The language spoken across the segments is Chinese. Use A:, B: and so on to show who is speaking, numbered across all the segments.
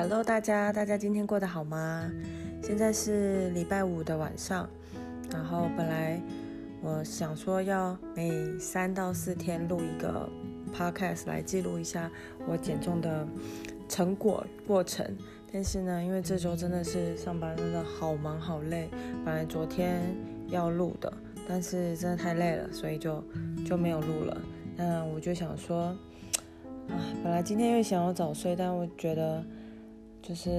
A: Hello，大家，大家今天过得好吗？现在是礼拜五的晚上，然后本来我想说要每三到四天录一个 podcast 来记录一下我减重的成果过程，但是呢，因为这周真的是上班真的好忙好累，本来昨天要录的，但是真的太累了，所以就就没有录了。那我就想说，啊，本来今天又想要早睡，但我觉得。就是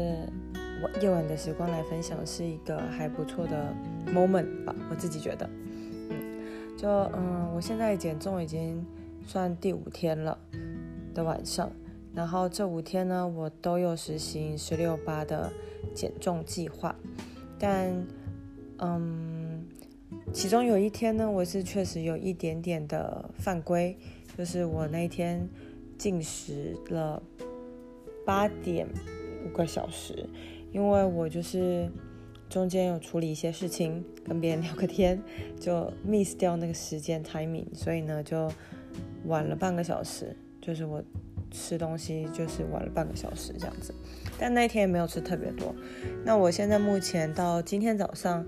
A: 我夜晚的时光来分享是一个还不错的 moment 吧，我自己觉得，嗯，就嗯，我现在减重已经算第五天了的晚上，然后这五天呢，我都有实行十六八的减重计划，但嗯，其中有一天呢，我是确实有一点点的犯规，就是我那天进食了八点。五个小时，因为我就是中间有处理一些事情，跟别人聊个天，就 miss 掉那个时间 timing，所以呢就晚了半个小时，就是我吃东西就是晚了半个小时这样子，但那天也没有吃特别多。那我现在目前到今天早上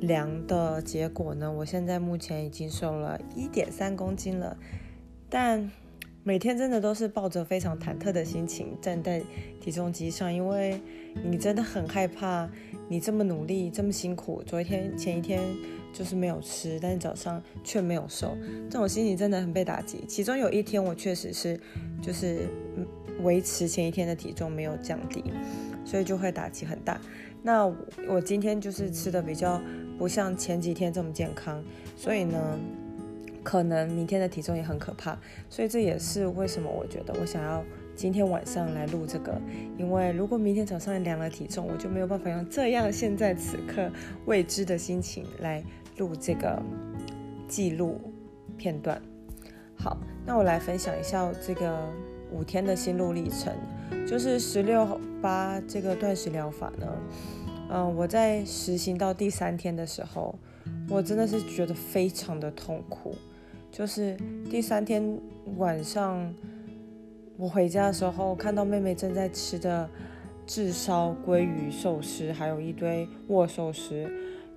A: 量的结果呢，我现在目前已经瘦了一点三公斤了，但。每天真的都是抱着非常忐忑的心情站在体重机上，因为你真的很害怕，你这么努力这么辛苦，昨天前一天就是没有吃，但是早上却没有瘦，这种心情真的很被打击。其中有一天我确实是就是维持前一天的体重没有降低，所以就会打击很大。那我今天就是吃的比较不像前几天这么健康，所以呢。可能明天的体重也很可怕，所以这也是为什么我觉得我想要今天晚上来录这个。因为如果明天早上量了体重，我就没有办法用这样现在此刻未知的心情来录这个记录片段。好，那我来分享一下这个五天的心路历程，就是十六八这个断食疗法呢。嗯，我在实行到第三天的时候，我真的是觉得非常的痛苦。就是第三天晚上，我回家的时候，看到妹妹正在吃的炙烧鲑鱼寿司，还有一堆握寿司，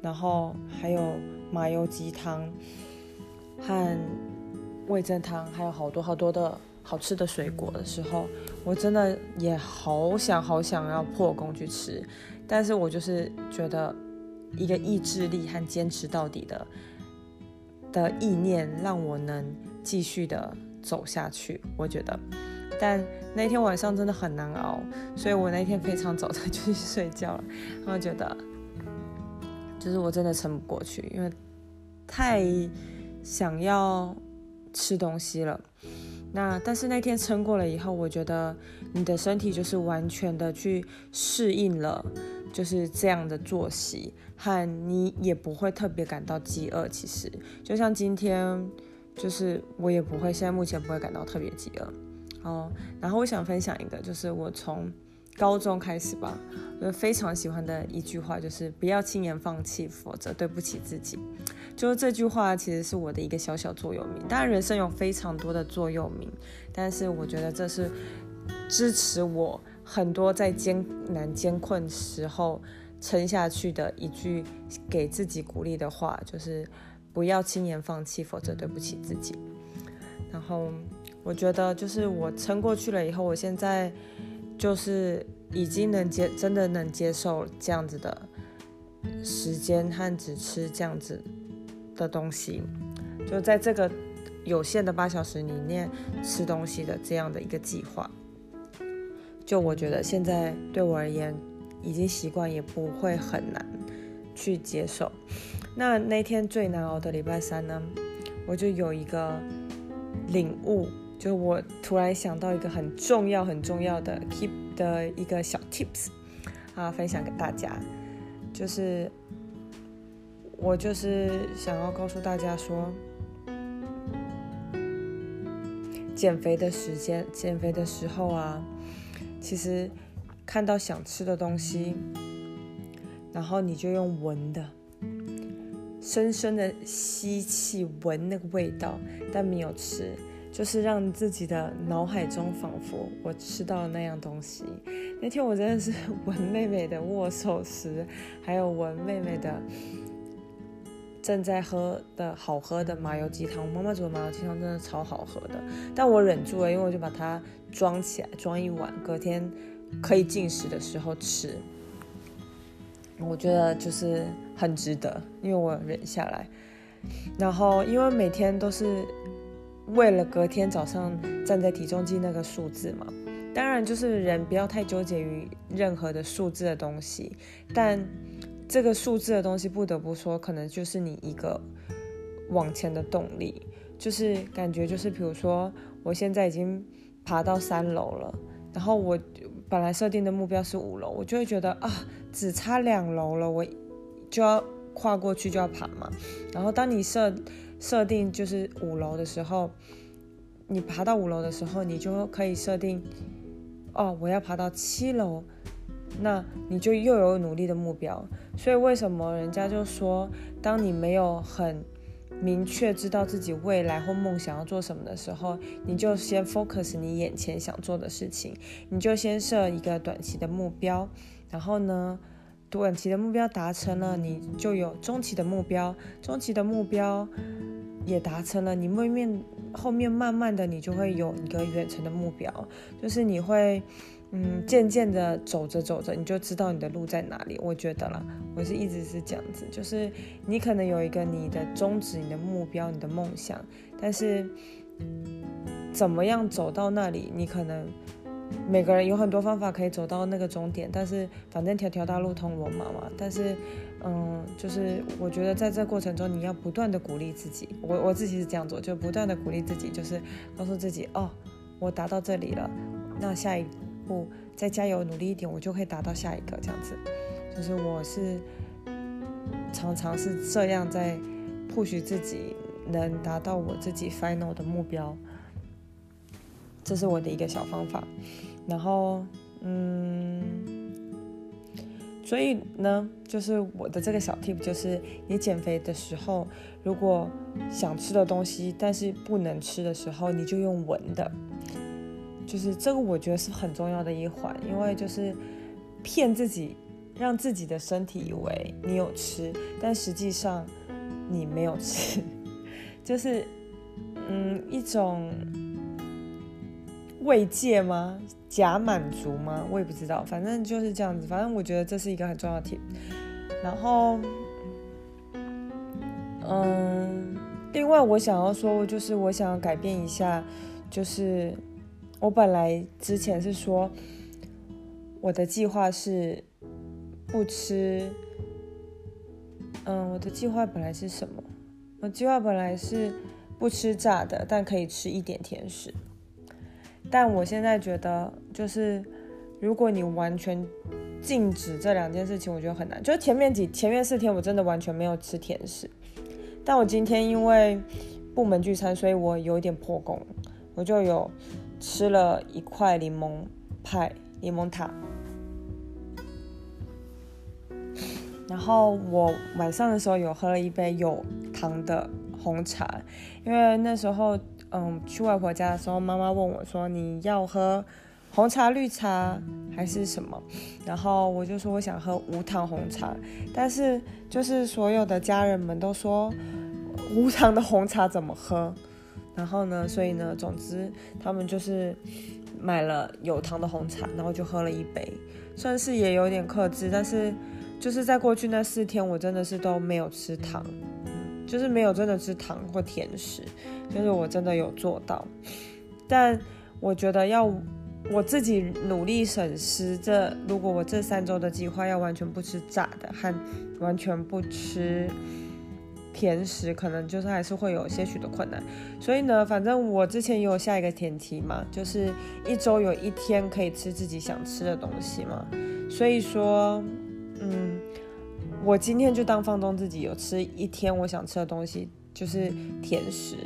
A: 然后还有麻油鸡汤和味噌汤，还有好多好多的好吃的水果的时候，我真的也好想好想要破功去吃，但是我就是觉得一个意志力和坚持到底的。的意念让我能继续的走下去，我觉得，但那天晚上真的很难熬，所以我那天非常早的就去睡觉了。我觉得，就是我真的撑不过去，因为太想要吃东西了。那但是那天撑过了以后，我觉得你的身体就是完全的去适应了。就是这样的作息，和你也不会特别感到饥饿。其实，就像今天，就是我也不会，现在目前不会感到特别饥饿。哦，然后我想分享一个，就是我从高中开始吧，我非常喜欢的一句话，就是不要轻言放弃，否则对不起自己。就是这句话其实是我的一个小小座右铭。当然，人生有非常多的座右铭，但是我觉得这是支持我。很多在艰难艰困时候撑下去的一句给自己鼓励的话，就是不要轻言放弃，否则对不起自己。然后我觉得，就是我撑过去了以后，我现在就是已经能接，真的能接受这样子的时间和只吃这样子的东西，就在这个有限的八小时里面吃东西的这样的一个计划。就我觉得现在对我而言已经习惯，也不会很难去接受。那那天最难熬的礼拜三呢，我就有一个领悟，就我突然想到一个很重要、很重要的 keep 的一个小 tips 啊，分享给大家。就是我就是想要告诉大家说，减肥的时间、减肥的时候啊。其实看到想吃的东西，然后你就用闻的，深深的吸气闻那个味道，但没有吃，就是让自己的脑海中仿佛我吃到了那样东西。那天我真的是闻妹妹的握寿司，还有闻妹妹的正在喝的好喝的麻油鸡汤。我妈妈煮的麻油鸡汤真的超好喝的，但我忍住了，因为我就把它装起来，装一碗，隔天可以进食的时候吃。我觉得就是很值得，因为我忍下来。然后，因为每天都是为了隔天早上站在体重计那个数字嘛。当然，就是人不要太纠结于任何的数字的东西。但这个数字的东西，不得不说，可能就是你一个往前的动力。就是感觉，就是比如说，我现在已经爬到三楼了，然后我本来设定的目标是五楼，我就会觉得啊，只差两楼了，我就要。跨过去就要爬嘛，然后当你设设定就是五楼的时候，你爬到五楼的时候，你就可以设定，哦，我要爬到七楼，那你就又有努力的目标。所以为什么人家就说，当你没有很明确知道自己未来或梦想要做什么的时候，你就先 focus 你眼前想做的事情，你就先设一个短期的目标，然后呢？短期的目标达成了，你就有中期的目标，中期的目标也达成了，你后面后面慢慢的你就会有一个远程的目标，就是你会嗯渐渐的走着走着，你就知道你的路在哪里。我觉得啦，我是一直是这样子，就是你可能有一个你的宗旨、你的目标、你的梦想，但是怎么样走到那里，你可能。每个人有很多方法可以走到那个终点，但是反正条条大路通罗马嘛。但是，嗯，就是我觉得在这过程中，你要不断的鼓励自己。我我自己是这样做，就不断的鼓励自己，就是告诉自己，哦，我达到这里了，那下一再加油努力一点，我就可以达到下一个这样子。就是我是常常是这样在 push 自己，能达到我自己 final 的目标。这是我的一个小方法，然后，嗯，所以呢，就是我的这个小 tip 就是，你减肥的时候，如果想吃的东西，但是不能吃的时候，你就用闻的，就是这个我觉得是很重要的一环，因为就是骗自己，让自己的身体以为你有吃，但实际上你没有吃，就是嗯一种。慰藉吗？假满足吗？我也不知道，反正就是这样子。反正我觉得这是一个很重要的题。然后，嗯，另外我想要说，就是我想要改变一下，就是我本来之前是说，我的计划是不吃，嗯，我的计划本来是什么？我计划本来是不吃炸的，但可以吃一点甜食。但我现在觉得，就是如果你完全禁止这两件事情，我觉得很难。就前面几前面四天，我真的完全没有吃甜食。但我今天因为部门聚餐，所以我有一点破功，我就有吃了一块柠檬派、柠檬塔。然后我晚上的时候有喝了一杯有糖的红茶，因为那时候。嗯，去外婆家的时候，妈妈问我说：“你要喝红茶、绿茶还是什么？”然后我就说我想喝无糖红茶，但是就是所有的家人们都说无糖的红茶怎么喝？然后呢，所以呢，总之他们就是买了有糖的红茶，然后就喝了一杯，算是也有点克制，但是就是在过去那四天，我真的是都没有吃糖。就是没有真的吃糖或甜食，就是我真的有做到，但我觉得要我自己努力审视，这如果我这三周的计划要完全不吃炸的和完全不吃甜食，可能就是还是会有些许的困难。所以呢，反正我之前也有下一个前提嘛，就是一周有一天可以吃自己想吃的东西嘛。所以说，嗯。我今天就当放纵自己，有吃一天我想吃的东西，就是甜食。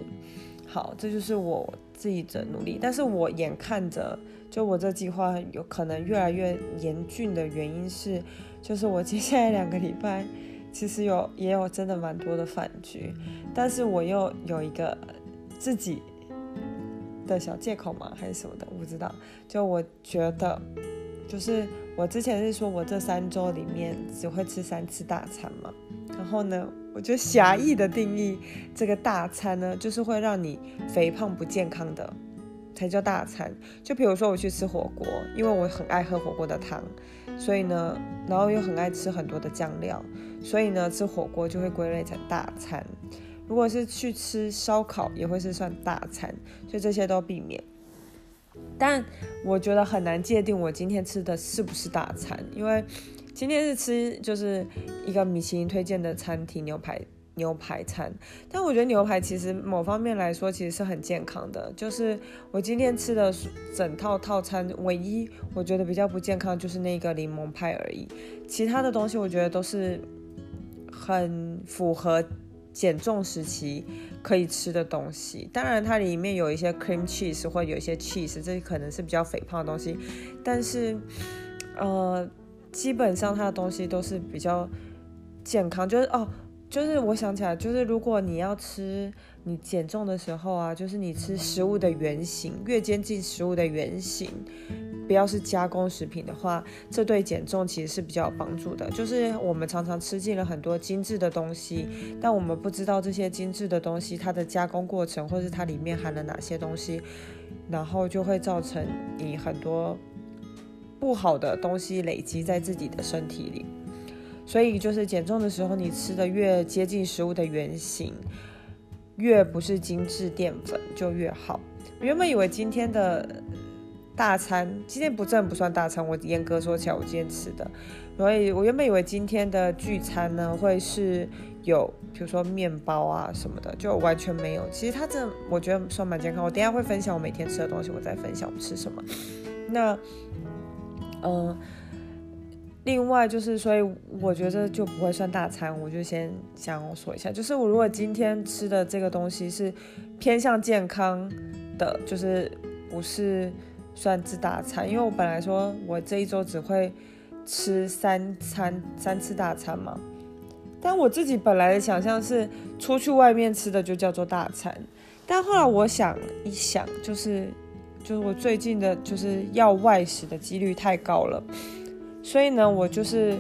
A: 好，这就是我自己的努力。但是我眼看着，就我这计划有可能越来越严峻的原因是，就是我接下来两个礼拜其实有也有真的蛮多的饭局，但是我又有一个自己的小借口嘛？还是什么的？我不知道。就我觉得，就是我之前是说我这三周里面只会吃三次大餐嘛。然后呢，我就狭义的定义这个大餐呢，就是会让你肥胖不健康的才叫大餐。就比如说我去吃火锅，因为我很爱喝火锅的汤，所以呢，然后又很爱吃很多的酱料，所以呢，吃火锅就会归类成大餐。如果是去吃烧烤，也会是算大餐，所以这些都避免。但我觉得很难界定我今天吃的是不是大餐，因为今天是吃就是一个米其林推荐的餐厅牛排牛排餐。但我觉得牛排其实某方面来说其实是很健康的，就是我今天吃的整套套餐，唯一我觉得比较不健康就是那个柠檬派而已，其他的东西我觉得都是很符合。减重时期可以吃的东西，当然它里面有一些 cream cheese 或有一些 cheese，这可能是比较肥胖的东西，但是呃，基本上它的东西都是比较健康，就是哦。就是我想起来，就是如果你要吃你减重的时候啊，就是你吃食物的原型，越接近食物的原型，不要是加工食品的话，这对减重其实是比较有帮助的。就是我们常常吃进了很多精致的东西，但我们不知道这些精致的东西它的加工过程，或是它里面含了哪些东西，然后就会造成你很多不好的东西累积在自己的身体里。所以就是减重的时候，你吃的越接近食物的原型，越不是精致淀粉就越好。我原本以为今天的大餐，今天不正不算大餐，我严格说起来，我今天吃的，所以我原本以为今天的聚餐呢会是有，比如说面包啊什么的，就完全没有。其实它这我觉得算蛮健康。我等下会分享我每天吃的东西，我再分享我吃什么。那，嗯。另外就是，所以我觉得就不会算大餐。我就先想说一下，就是我如果今天吃的这个东西是偏向健康的，就是不是算是大餐。因为我本来说我这一周只会吃三餐三次大餐嘛，但我自己本来的想象是出去外面吃的就叫做大餐。但后来我想一想，就是就是我最近的就是要外食的几率太高了。所以呢，我就是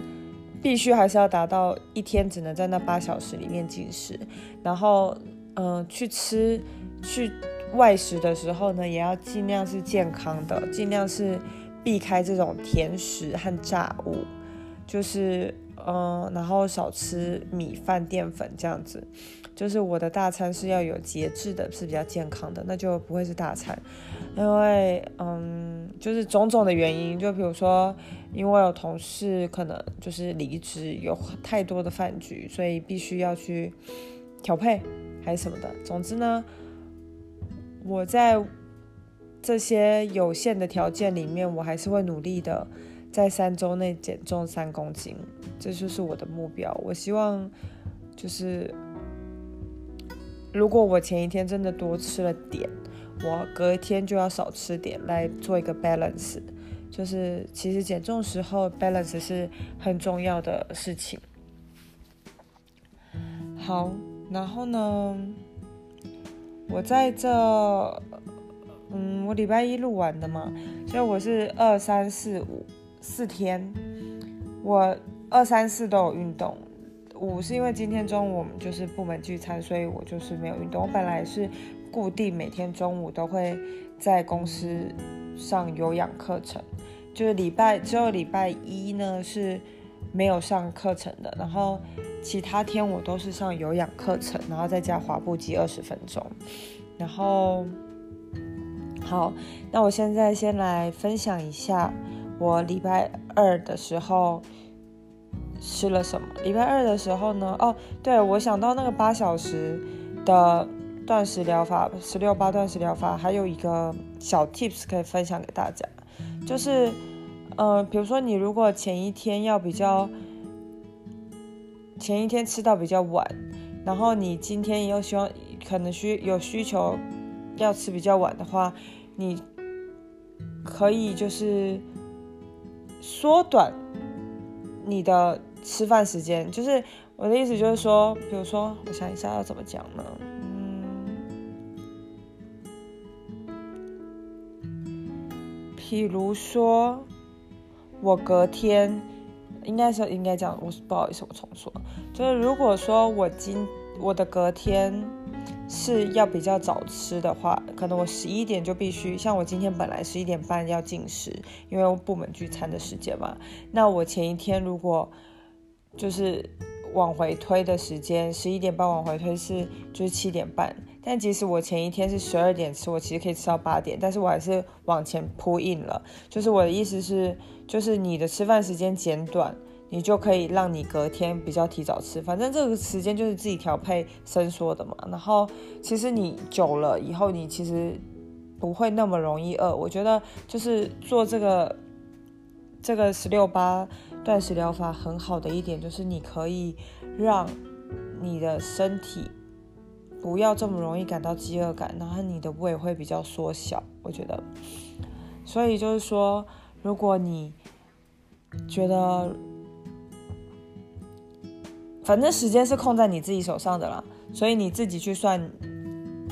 A: 必须还是要达到一天只能在那八小时里面进食，然后嗯，去吃去外食的时候呢，也要尽量是健康的，尽量是避开这种甜食和炸物，就是嗯，然后少吃米饭淀粉这样子。就是我的大餐是要有节制的，是比较健康的，那就不会是大餐，因为嗯，就是种种的原因，就比如说，因为有同事可能就是离职，有太多的饭局，所以必须要去调配还是什么的。总之呢，我在这些有限的条件里面，我还是会努力的，在三周内减重三公斤，这就是我的目标。我希望就是。如果我前一天真的多吃了点，我隔一天就要少吃点来做一个 balance。就是其实减重时候 balance 是很重要的事情。好，然后呢，我在这，嗯，我礼拜一录完的嘛，所以我是二三四五四天，我二三四都有运动。五是因为今天中午我们就是部门聚餐，所以我就是没有运动。我本来是固定每天中午都会在公司上有氧课程，就是礼拜只有礼拜一呢是没有上课程的，然后其他天我都是上有氧课程，然后再加滑步机二十分钟。然后好，那我现在先来分享一下我礼拜二的时候。吃了什么？礼拜二的时候呢？哦，对，我想到那个八小时的断食疗法，十六八断食疗法，还有一个小 tips 可以分享给大家，就是，呃，比如说你如果前一天要比较，前一天吃到比较晚，然后你今天又希望可能需有需求要吃比较晚的话，你可以就是缩短你的。吃饭时间就是我的意思，就是说，比如说，我想一下要怎么讲呢？譬如说，我隔天应该是应该讲，我不好意思，我重说，就是如果说我今我的隔天是要比较早吃的话，可能我十一点就必须，像我今天本来十一点半要进食，因为部门聚餐的时间嘛，那我前一天如果就是往回推的时间，十一点半往回推是就是七点半。但即使我前一天是十二点吃，我其实可以吃到八点，但是我还是往前铺印了。就是我的意思是，就是你的吃饭时间减短，你就可以让你隔天比较提早吃。反正这个时间就是自己调配伸缩的嘛。然后其实你久了以后，你其实不会那么容易饿。我觉得就是做这个这个十六八断食疗法很好的一点，就是你可以让你的身体。不要这么容易感到饥饿感，然后你的胃会比较缩小。我觉得，所以就是说，如果你觉得，反正时间是控在你自己手上的啦，所以你自己去算，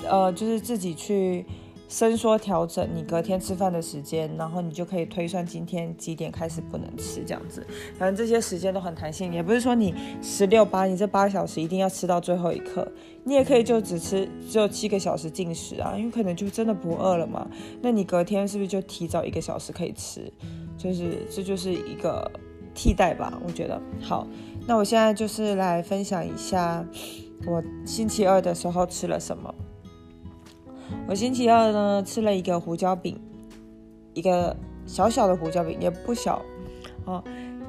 A: 呃，就是自己去。伸缩调整你隔天吃饭的时间，然后你就可以推算今天几点开始不能吃，这样子。反正这些时间都很弹性，也不是说你十六八，你这八个小时一定要吃到最后一刻，你也可以就只吃只有七个小时进食啊，因为可能就真的不饿了嘛。那你隔天是不是就提早一个小时可以吃？就是这就是一个替代吧，我觉得。好，那我现在就是来分享一下我星期二的时候吃了什么。我星期二呢吃了一个胡椒饼，一个小小的胡椒饼，也不小哦。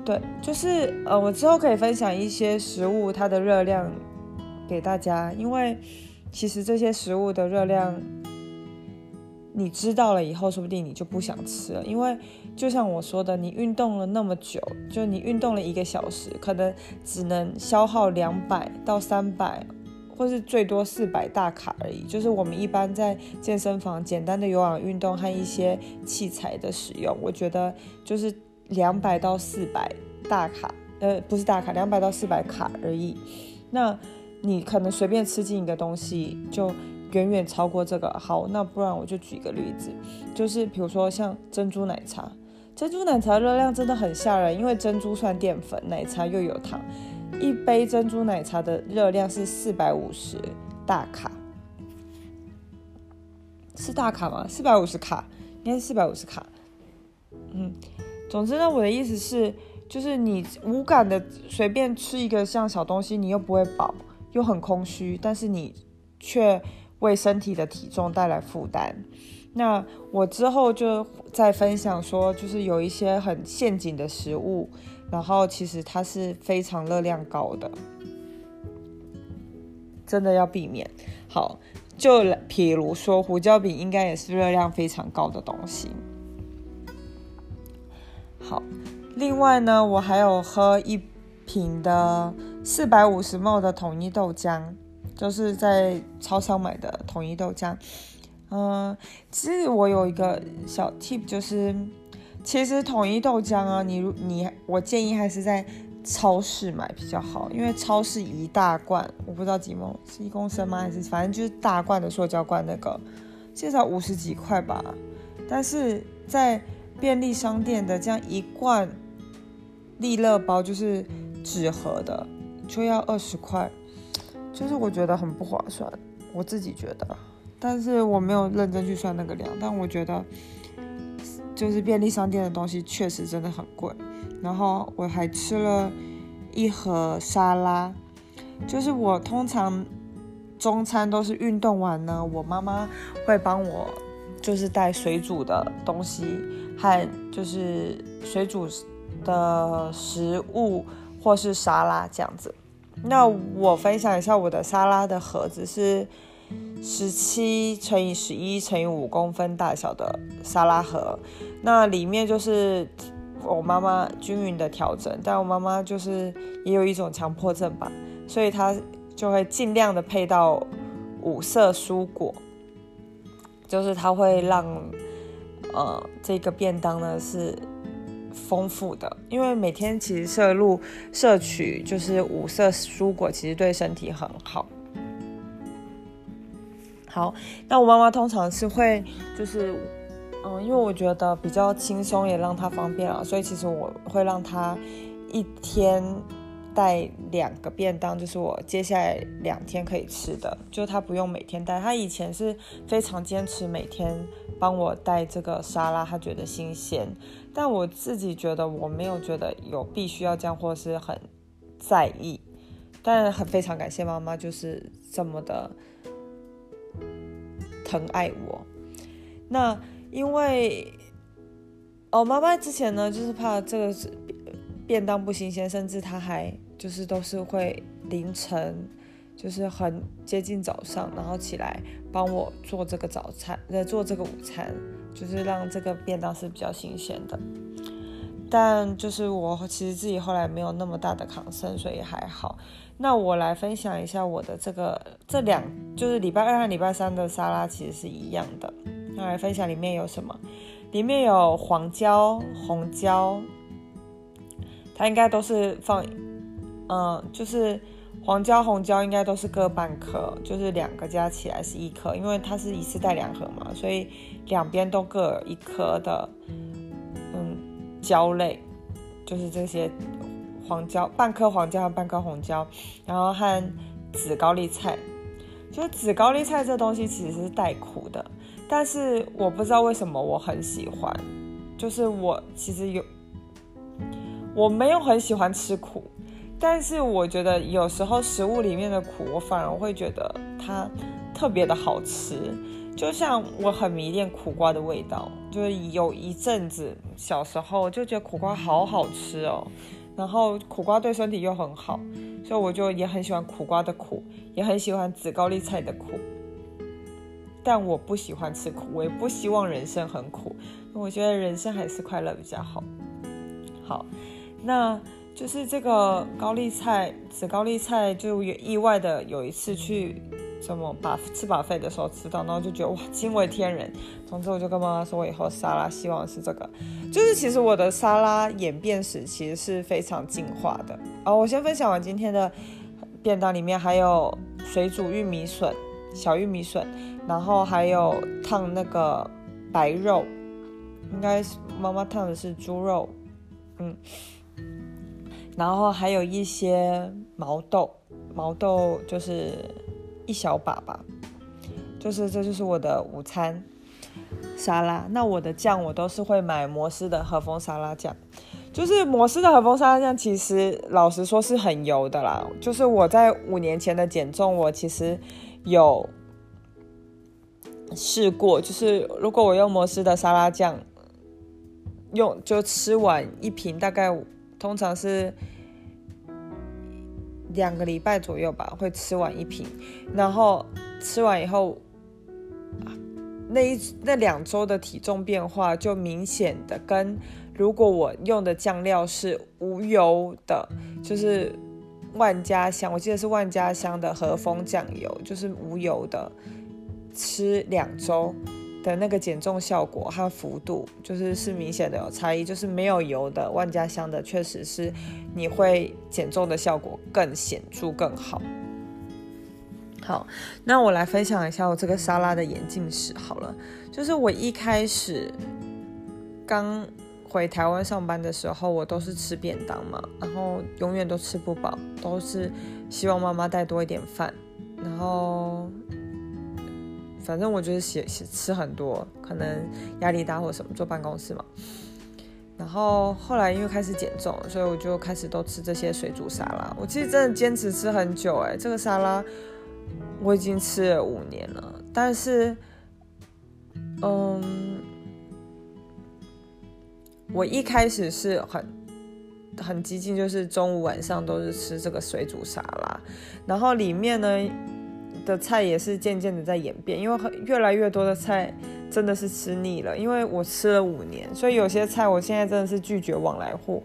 A: 对，就是呃，我之后可以分享一些食物它的热量给大家，因为其实这些食物的热量你知道了以后，说不定你就不想吃了，因为就像我说的，你运动了那么久，就你运动了一个小时，可能只能消耗两百到三百。或是最多四百大卡而已，就是我们一般在健身房简单的有氧运动和一些器材的使用，我觉得就是两百到四百大卡，呃，不是大卡，两百到四百卡而已。那你可能随便吃进一个东西，就远远超过这个。好，那不然我就举个例子，就是比如说像珍珠奶茶，珍珠奶茶热量真的很吓人，因为珍珠算淀粉，奶茶又有糖。一杯珍珠奶茶的热量是四百五十大卡，是大卡吗？四百五十卡，应该是四百五十卡。嗯，总之呢，我的意思是，就是你无感的随便吃一个像小东西，你又不会饱，又很空虚，但是你却为身体的体重带来负担。那我之后就再分享说，就是有一些很陷阱的食物。然后其实它是非常热量高的，真的要避免。好，就譬如说胡椒饼，应该也是热量非常高的东西。好，另外呢，我还有喝一瓶的四百五十 ml 的统一豆浆，就是在超商买的统一豆浆。嗯，其实我有一个小 tip 就是。其实统一豆浆啊，你你我建议还是在超市买比较好，因为超市一大罐，我不知道几毛是一公升吗？还是反正就是大罐的塑胶罐那个，至少五十几块吧。但是在便利商店的这样一罐利乐包，就是纸盒的，就要二十块，就是我觉得很不划算，我自己觉得。但是我没有认真去算那个量，但我觉得。就是便利商店的东西确实真的很贵，然后我还吃了一盒沙拉。就是我通常中餐都是运动完呢，我妈妈会帮我就是带水煮的东西和就是水煮的食物或是沙拉这样子。那我分享一下我的沙拉的盒子是。十七乘以十一乘以五公分大小的沙拉盒，那里面就是我妈妈均匀的调整，但我妈妈就是也有一种强迫症吧，所以她就会尽量的配到五色蔬果，就是她会让呃这个便当呢是丰富的，因为每天其实摄入摄取就是五色蔬果，其实对身体很好。好，那我妈妈通常是会就是嗯，因为我觉得比较轻松，也让她方便啊，所以其实我会让她一天带两个便当，就是我接下来两天可以吃的，就她不用每天带。她以前是非常坚持每天帮我带这个沙拉，她觉得新鲜。但我自己觉得我没有觉得有必须要这样，或是很在意。但很非常感谢妈妈，就是这么的疼爱我。那。因为哦，妈妈之前呢，就是怕这个是便当不新鲜，甚至她还就是都是会凌晨，就是很接近早上，然后起来帮我做这个早餐，呃，做这个午餐，就是让这个便当是比较新鲜的。但就是我其实自己后来没有那么大的抗生，所以还好。那我来分享一下我的这个这两，就是礼拜二和礼拜三的沙拉其实是一样的。那来分享里面有什么？里面有黄椒、红椒，它应该都是放，嗯，就是黄椒、红椒应该都是各半颗，就是两个加起来是一颗，因为它是一次带两盒嘛，所以两边都各一颗的，椒类，就是这些黄椒，半颗黄椒和半颗红椒，然后和紫高丽菜，就是紫高丽菜这东西其实是带苦的。但是我不知道为什么我很喜欢，就是我其实有，我没有很喜欢吃苦，但是我觉得有时候食物里面的苦，我反而会觉得它特别的好吃。就像我很迷恋苦瓜的味道，就是有一阵子小时候就觉得苦瓜好好吃哦，然后苦瓜对身体又很好，所以我就也很喜欢苦瓜的苦，也很喜欢紫高丽菜的苦。但我不喜欢吃苦，我也不希望人生很苦。我觉得人生还是快乐比较好。好，那就是这个高丽菜，紫高丽菜，就意外的有一次去什么把吃把费的时候吃到，然后就觉得哇，惊为天人。总之我就跟妈妈说，我以后沙拉希望是这个。就是其实我的沙拉演变史其实是非常进化的。哦，我先分享完今天的便当，里面还有水煮玉米笋。小玉米笋，然后还有烫那个白肉，应该是妈妈烫的是猪肉，嗯，然后还有一些毛豆，毛豆就是一小把吧，就是这就是我的午餐沙拉。那我的酱我都是会买摩斯的和风沙拉酱，就是摩斯的和风沙拉酱，其实老实说是很油的啦。就是我在五年前的减重，我其实。有试过，就是如果我用摩斯的沙拉酱，用就吃完一瓶，大概通常是两个礼拜左右吧，会吃完一瓶。然后吃完以后，那一那两周的体重变化就明显的跟如果我用的酱料是无油的，就是。万家香，我记得是万家香的和风酱油，就是无油的，吃两周的那个减重效果和幅度，就是是明显的有差异。就是没有油的万家香的，确实是你会减重的效果更显著更好。好，那我来分享一下我这个沙拉的眼镜史好了，就是我一开始刚。回台湾上班的时候，我都是吃便当嘛，然后永远都吃不饱，都是希望妈妈带多一点饭，然后反正我就是写写吃很多，可能压力大或什么，坐办公室嘛。然后后来因为开始减重，所以我就开始都吃这些水煮沙拉。我其实真的坚持吃很久，哎，这个沙拉我已经吃了五年了，但是，嗯。我一开始是很很激进，就是中午晚上都是吃这个水煮沙拉，然后里面呢的菜也是渐渐的在演变，因为越来越多的菜真的是吃腻了，因为我吃了五年，所以有些菜我现在真的是拒绝往来户，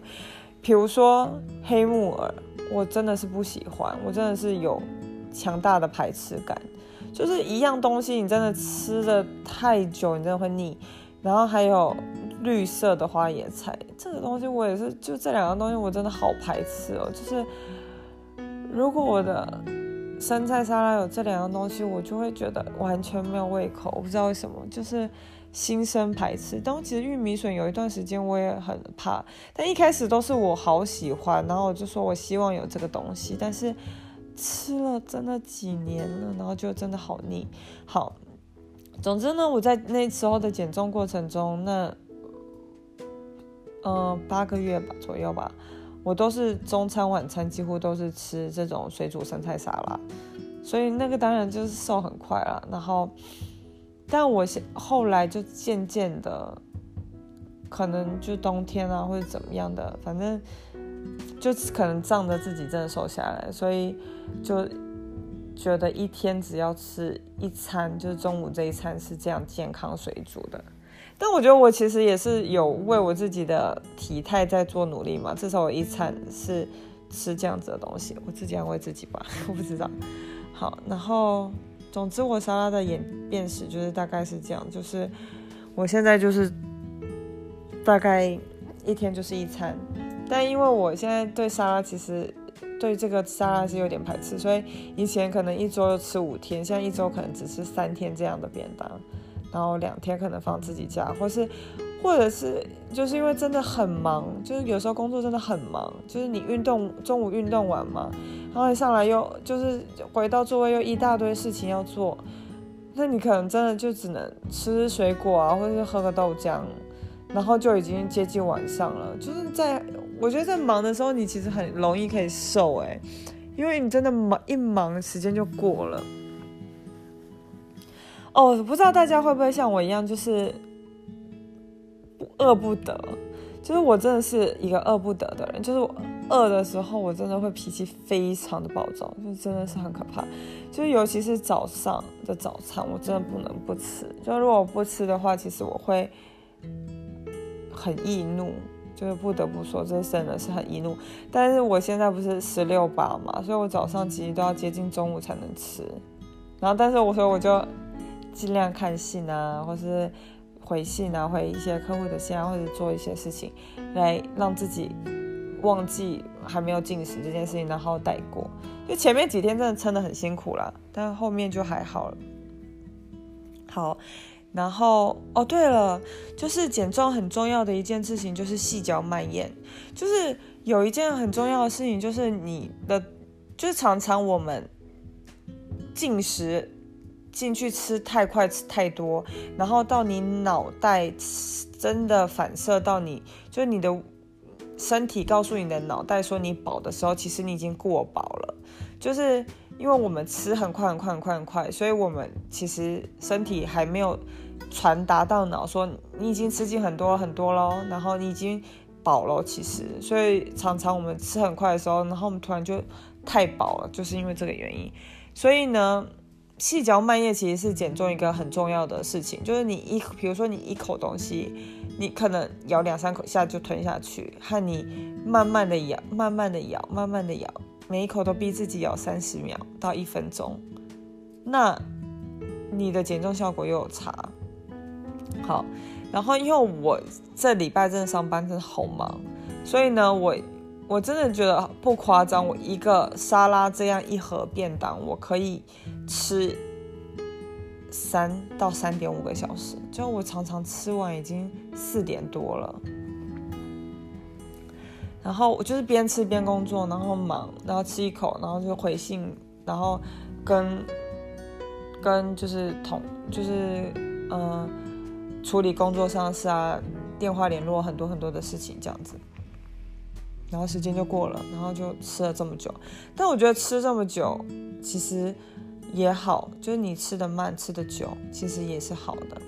A: 比如说黑木耳，我真的是不喜欢，我真的是有强大的排斥感，就是一样东西你真的吃的太久，你真的会腻，然后还有。绿色的花野菜，这个东西我也是，就这两个东西我真的好排斥哦。就是如果我的生菜沙拉有这两样东西，我就会觉得完全没有胃口。我不知道为什么，就是心生排斥。但其实玉米笋有一段时间我也很怕，但一开始都是我好喜欢，然后我就说我希望有这个东西，但是吃了真的几年了，然后就真的好腻。好，总之呢，我在那时候的减重过程中，那嗯八个月吧左右吧。我都是中餐晚餐几乎都是吃这种水煮生菜沙拉，所以那个当然就是瘦很快了。然后，但我现后来就渐渐的，可能就冬天啊或者怎么样的，反正就可能仗着自己真的瘦下来，所以就觉得一天只要吃一餐，就是中午这一餐是这样健康水煮的。但我觉得我其实也是有为我自己的体态在做努力嘛，至少我一餐是吃这样子的东西，我自己安慰自己吧，我不知道。好，然后总之我沙拉的演变史就是大概是这样，就是我现在就是大概一天就是一餐，但因为我现在对沙拉其实对这个沙拉是有点排斥，所以以前可能一周吃五天，现在一周可能只吃三天这样的便当。然后两天可能放自己假，或是，或者是就是因为真的很忙，就是有时候工作真的很忙，就是你运动中午运动完嘛，然后一上来又就是回到座位又一大堆事情要做，那你可能真的就只能吃水果啊，或者是喝个豆浆，然后就已经接近晚上了。就是在我觉得在忙的时候，你其实很容易可以瘦哎，因为你真的忙一忙时间就过了。哦，不知道大家会不会像我一样，就是饿不得，就是我真的是一个饿不得的人，就是我饿的时候，我真的会脾气非常的暴躁，就真的是很可怕。就是尤其是早上的早餐，我真的不能不吃。就如果我不吃的话，其实我会很易怒，就是不得不说，这真的是很易怒。但是我现在不是十六八嘛，所以我早上其实都要接近中午才能吃。然后，但是我说我就。尽量看信啊，或是回信啊，回一些客户的信啊，或者做一些事情，来让自己忘记还没有进食这件事情，然后带过。就前面几天真的撑得很辛苦啦，但后面就还好了。好，然后哦，对了，就是减重很重要的一件事情就是细嚼慢咽，就是有一件很重要的事情就是你的，就是常常我们进食。进去吃太快吃太多，然后到你脑袋真的反射到你，就是你的身体告诉你的脑袋说你饱的时候，其实你已经过饱了。就是因为我们吃很快很快很快很快，所以我们其实身体还没有传达到脑说你已经吃进很多很多喽，然后你已经饱了。其实，所以常常我们吃很快的时候，然后我们突然就太饱了，就是因为这个原因。所以呢。细嚼慢咽其实是减重一个很重要的事情，就是你一，比如说你一口东西，你可能咬两三口下就吞下去，和你慢慢的咬，慢慢的咬，慢慢的咬，每一口都逼自己咬三十秒到一分钟，那你的减重效果又有差。好，然后因为我这礼拜真的上班真的好忙，所以呢，我。我真的觉得不夸张，我一个沙拉这样一盒便当，我可以吃三到三点五个小时。就我常常吃完已经四点多了，然后我就是边吃边工作，然后忙，然后吃一口，然后就回信，然后跟跟就是同就是嗯处理工作上事啊，电话联络很多很多的事情这样子。然后时间就过了，然后就吃了这么久。但我觉得吃这么久其实也好，就是你吃的慢，吃的久，其实也是好的，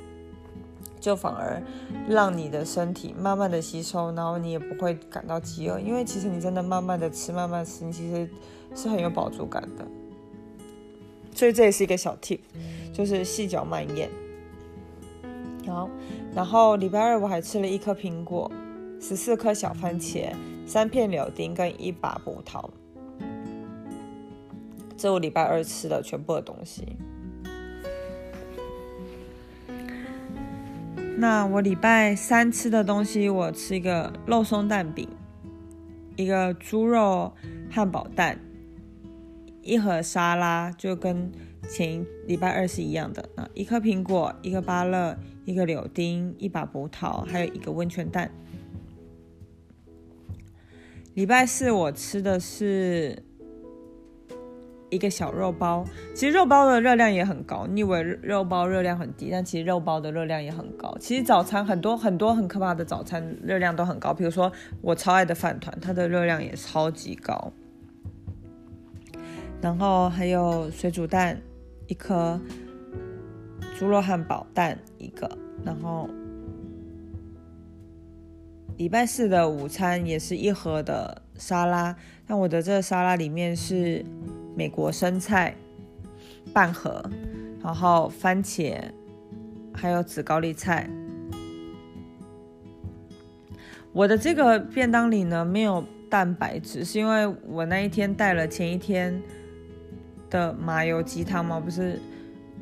A: 就反而让你的身体慢慢的吸收，然后你也不会感到饥饿，因为其实你真的慢慢的吃，慢慢吃，你其实是很有饱足感的。所以这也是一个小 tip，就是细嚼慢咽。好，然后礼拜二我还吃了一颗苹果，十四颗小番茄。三片柳丁跟一把葡萄，这我礼拜二吃的全部的东西。那我礼拜三吃的东西，我吃一个肉松蛋饼，一个猪肉汉堡蛋，一盒沙拉，就跟前礼拜二是一样的。那一颗苹果，一个芭乐，一个柳丁，一把葡萄，还有一个温泉蛋。礼拜四我吃的是一个小肉包，其实肉包的热量也很高。你以为肉包热量很低，但其实肉包的热量也很高。其实早餐很多很多很可怕的早餐热量都很高，比如说我超爱的饭团，它的热量也超级高。然后还有水煮蛋一颗，猪肉汉堡蛋一个，然后。礼拜四的午餐也是一盒的沙拉，那我的这个沙拉里面是美国生菜半盒，然后番茄，还有紫高丽菜。我的这个便当里呢没有蛋白质，是因为我那一天带了前一天的麻油鸡汤吗，不是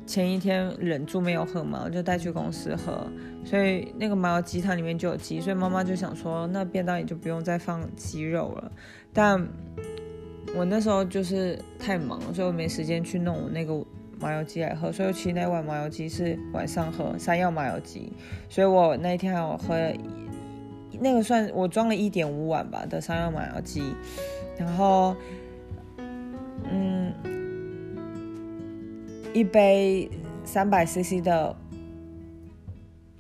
A: 前一天忍住没有喝嘛，我就带去公司喝。所以那个麻油鸡汤里面就有鸡，所以妈妈就想说，那便当也就不用再放鸡肉了。但我那时候就是太忙了，所以我没时间去弄我那个麻油鸡来喝。所以其实那碗麻油鸡是晚上喝山药麻油鸡，所以我那一天还有喝那个算我装了一点五碗吧的山药麻油鸡，然后嗯一杯三百 CC 的。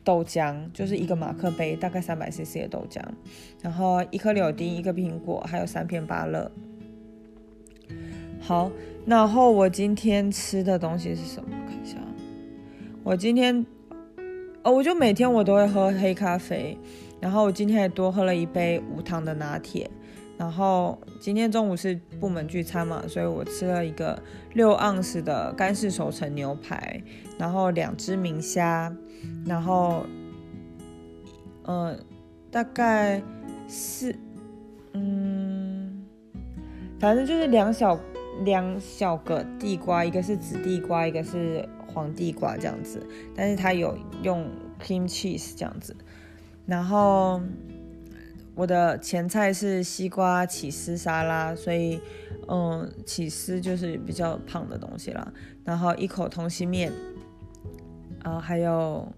A: 豆浆就是一个马克杯，大概三百 CC 的豆浆，然后一颗柳丁，一个苹果，还有三片芭乐。好，然后我今天吃的东西是什么？看一下，我今天，哦，我就每天我都会喝黑咖啡，然后我今天也多喝了一杯无糖的拿铁。然后今天中午是部门聚餐嘛，所以我吃了一个六盎司的干式熟成牛排，然后两只明虾，然后，嗯，大概是，嗯，反正就是两小两小个地瓜，一个是紫地瓜，一个是黄地瓜这样子，但是它有用 cream cheese 这样子，然后。我的前菜是西瓜起司沙拉，所以，嗯，起司就是比较胖的东西啦。然后一口通心面，啊，还有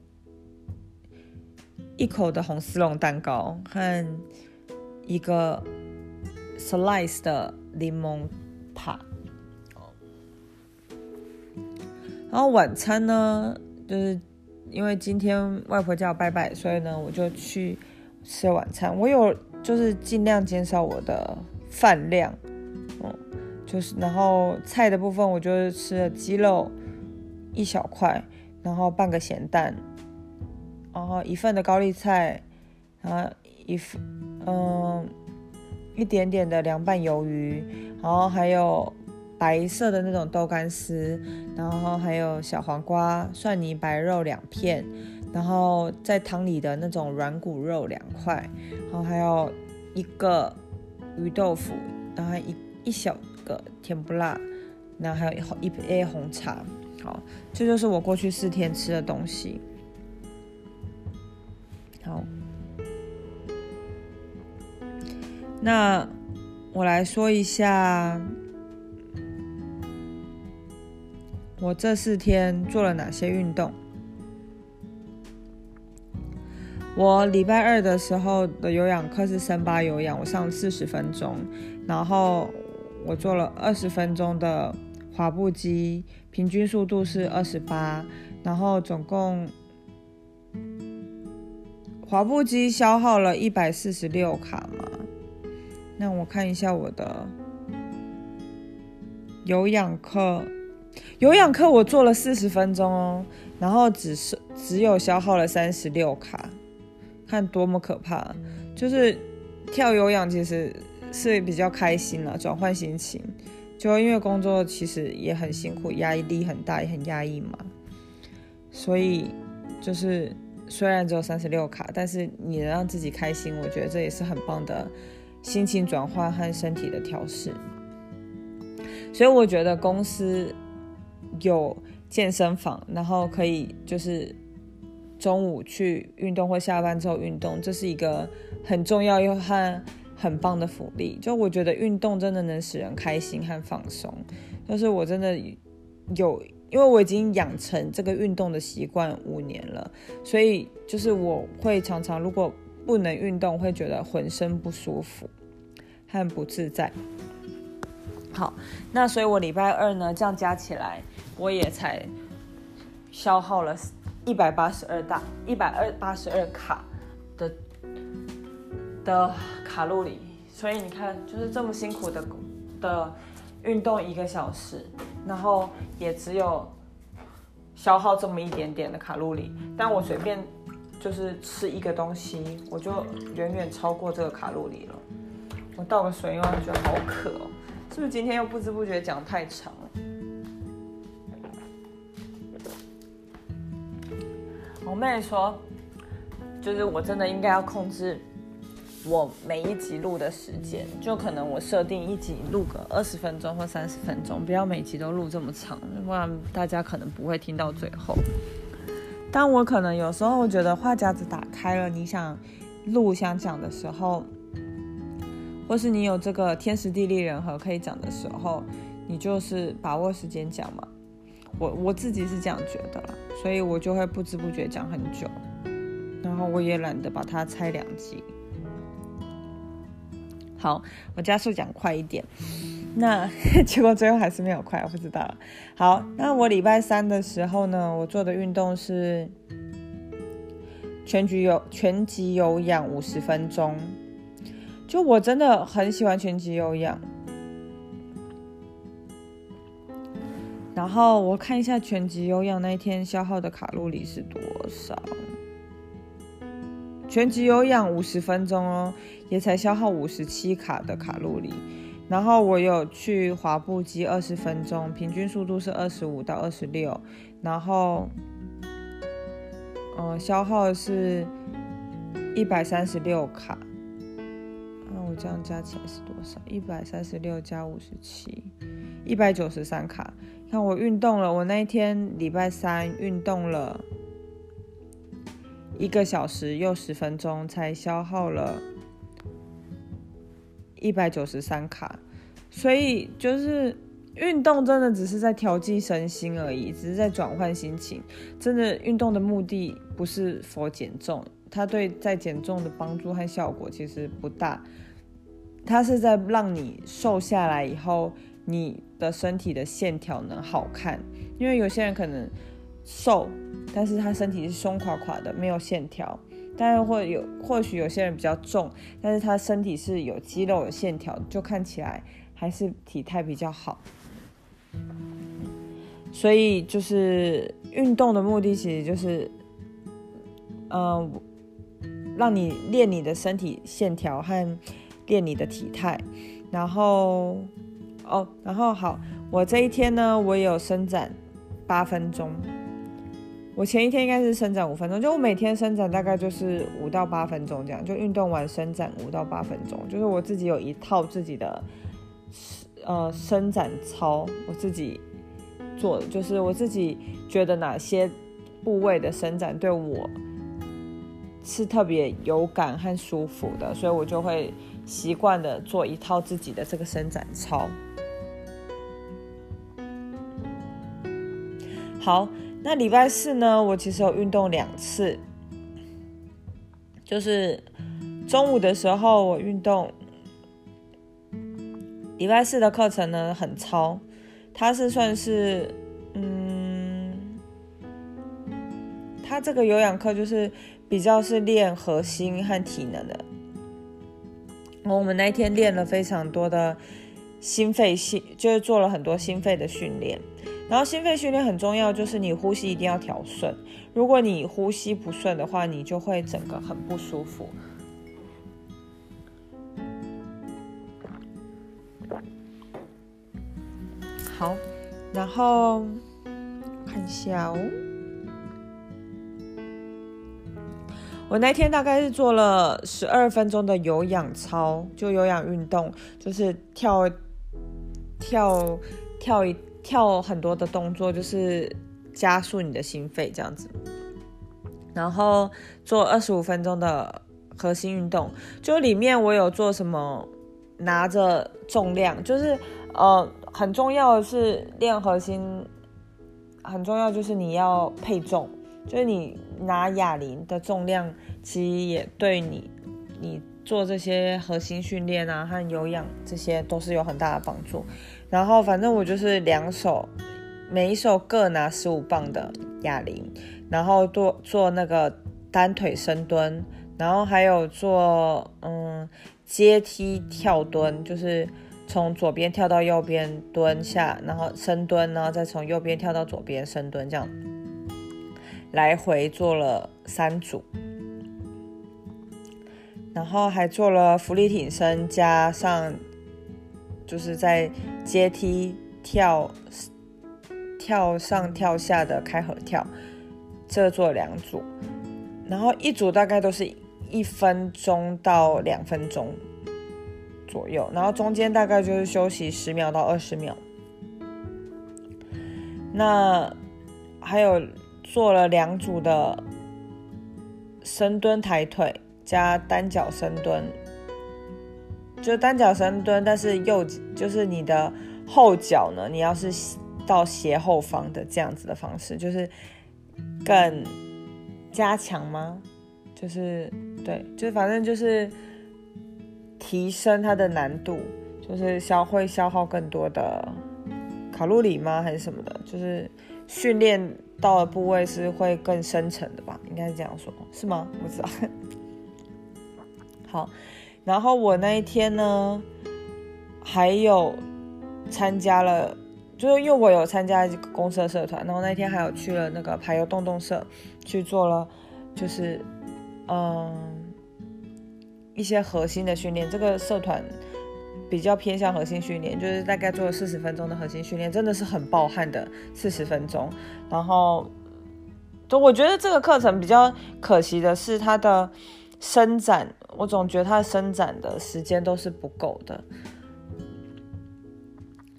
A: 一口的红丝绒蛋糕和一个 slice 的柠檬塔。然后晚餐呢，就是因为今天外婆叫拜拜，所以呢，我就去。吃晚餐，我有就是尽量减少我的饭量，嗯，就是然后菜的部分，我就是吃了鸡肉一小块，然后半个咸蛋，然后一份的高丽菜，然后一嗯一点点的凉拌鱿鱼，然后还有白色的那种豆干丝，然后还有小黄瓜、蒜泥白肉两片。然后在汤里的那种软骨肉两块，然后还有一个鱼豆腐，然后一一小个甜不辣，然后还有一一杯红茶。好，这就是我过去四天吃的东西。好，那我来说一下我这四天做了哪些运动。我礼拜二的时候的有氧课是森巴有氧，我上四十分钟，然后我做了二十分钟的滑步机，平均速度是二十八，然后总共滑步机消耗了一百四十六卡嘛。那我看一下我的有氧课，有氧课我做了四十分钟哦，然后只是只有消耗了三十六卡。看多么可怕，就是跳有氧其实是比较开心了，转换心情。就因为工作其实也很辛苦，压力很大，也很压抑嘛。所以就是虽然只有三十六卡，但是你能让自己开心，我觉得这也是很棒的心情转换和身体的调试。所以我觉得公司有健身房，然后可以就是。中午去运动或下班之后运动，这是一个很重要又很很棒的福利。就我觉得运动真的能使人开心和放松。就是我真的有因为我已经养成这个运动的习惯五年了，所以就是我会常常如果不能运动，会觉得浑身不舒服，很不自在。好，那所以我礼拜二呢，这样加起来，我也才消耗了一百八十二大一百二八十二卡的的卡路里，所以你看，就是这么辛苦的的运动一个小时。然后也只有消耗这么一点点的卡路里，但我随便就是吃一个东西，我就远远超过这个卡路里了。我倒个水，因为我觉得好渴哦。是不是今天又不知不觉讲太长妹说，就是我真的应该要控制。我每一集录的时间，就可能我设定一集录个二十分钟或三十分钟，不要每集都录这么长，不然大家可能不会听到最后。但我可能有时候觉得话匣子打开了，你想录想讲的时候，或是你有这个天时地利人和可以讲的时候，你就是把握时间讲嘛。我我自己是这样觉得啦，所以我就会不知不觉讲很久，然后我也懒得把它拆两集。好，我加速讲快一点，那 结果最后还是没有快，我不知道。好，那我礼拜三的时候呢，我做的运动是全局有全集有氧五十分钟，就我真的很喜欢全集有氧。然后我看一下全集有氧那一天消耗的卡路里是多少。全集有氧五十分钟哦，也才消耗五十七卡的卡路里。然后我有去滑步机二十分钟，平均速度是二十五到二十六。然后，嗯，消耗是一百三十六卡。那我这样加起来是多少？一百三十六加五十七，一百九十三卡。看我运动了，我那一天礼拜三运动了。一个小时又十分钟，才消耗了一百九十三卡，所以就是运动真的只是在调剂身心而已，只是在转换心情。真的运动的目的不是否减重，它对在减重的帮助和效果其实不大，它是在让你瘦下来以后，你的身体的线条能好看，因为有些人可能。瘦，但是他身体是松垮垮的，没有线条。但是或有或许有些人比较重，但是他身体是有肌肉、有线条，就看起来还是体态比较好。所以就是运动的目的其实就是，嗯，让你练你的身体线条和练你的体态。然后哦，然后好，我这一天呢，我有伸展八分钟。我前一天应该是伸展五分钟，就我每天伸展大概就是五到八分钟这样，就运动完伸展五到八分钟，就是我自己有一套自己的呃伸展操，我自己做，就是我自己觉得哪些部位的伸展对我是特别有感和舒服的，所以我就会习惯的做一套自己的这个伸展操。好。那礼拜四呢？我其实有运动两次，就是中午的时候我运动。礼拜四的课程呢很超，它是算是，嗯，它这个有氧课就是比较是练核心和体能的。我们那天练了非常多的心肺训，就是做了很多心肺的训练。然后心肺训练很重要，就是你呼吸一定要调顺。如果你呼吸不顺的话，你就会整个很不舒服。好，然后看一下哦。我那天大概是做了十二分钟的有氧操，就有氧运动，就是跳跳跳一。跳很多的动作，就是加速你的心肺这样子，然后做二十五分钟的核心运动，就里面我有做什么拿着重量，就是呃很重要的是练核心，很重要，就是你要配重，就是你拿哑铃的重量，其实也对你你做这些核心训练啊和有氧这些都是有很大的帮助。然后反正我就是两手，每一手各拿十五磅的哑铃，然后做做那个单腿深蹲，然后还有做嗯阶梯跳蹲，就是从左边跳到右边蹲下，然后深蹲，然后再从右边跳到左边深蹲，这样来回做了三组，然后还做了浮力挺身，加上。就是在阶梯跳跳上跳下的开合跳，这做两组，然后一组大概都是一分钟到两分钟左右，然后中间大概就是休息十秒到二十秒。那还有做了两组的深蹲抬腿加单脚深蹲。就单脚深蹲，但是右就是你的后脚呢，你要是到斜后方的这样子的方式，就是更加强吗？就是对，就反正就是提升它的难度，就是消会消耗更多的卡路里吗？还是什么的？就是训练到的部位是会更深层的吧？应该是这样说，是吗？不知道。好。然后我那一天呢，还有参加了，就是因为我有参加一个公司的社团，然后那天还有去了那个排油洞洞社，去做了，就是嗯一些核心的训练。这个社团比较偏向核心训练，就是大概做了四十分钟的核心训练，真的是很暴汗的四十分钟。然后，就我觉得这个课程比较可惜的是它的。伸展，我总觉得它伸展的时间都是不够的，